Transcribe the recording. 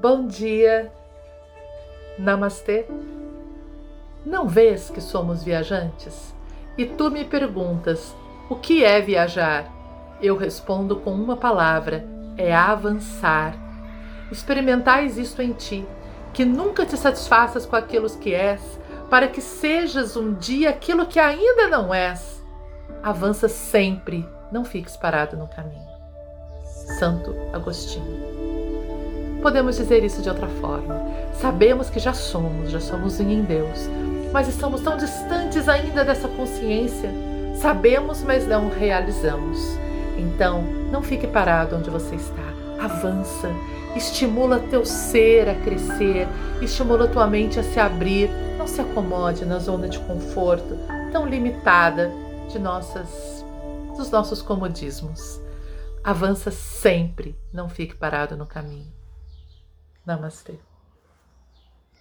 Bom dia. Namastê. Não vês que somos viajantes? E tu me perguntas: o que é viajar? Eu respondo com uma palavra: é avançar. Experimentais isto em ti, que nunca te satisfaças com aquilo que és, para que sejas um dia aquilo que ainda não és. Avança sempre, não fiques parado no caminho. Santo Agostinho. Podemos dizer isso de outra forma. Sabemos que já somos, já somos em Deus, mas estamos tão distantes ainda dessa consciência. Sabemos, mas não realizamos. Então, não fique parado onde você está. Avança, estimula teu ser a crescer, estimula tua mente a se abrir. Não se acomode na zona de conforto tão limitada de nossas dos nossos comodismos. Avança sempre, não fique parado no caminho. Namastê.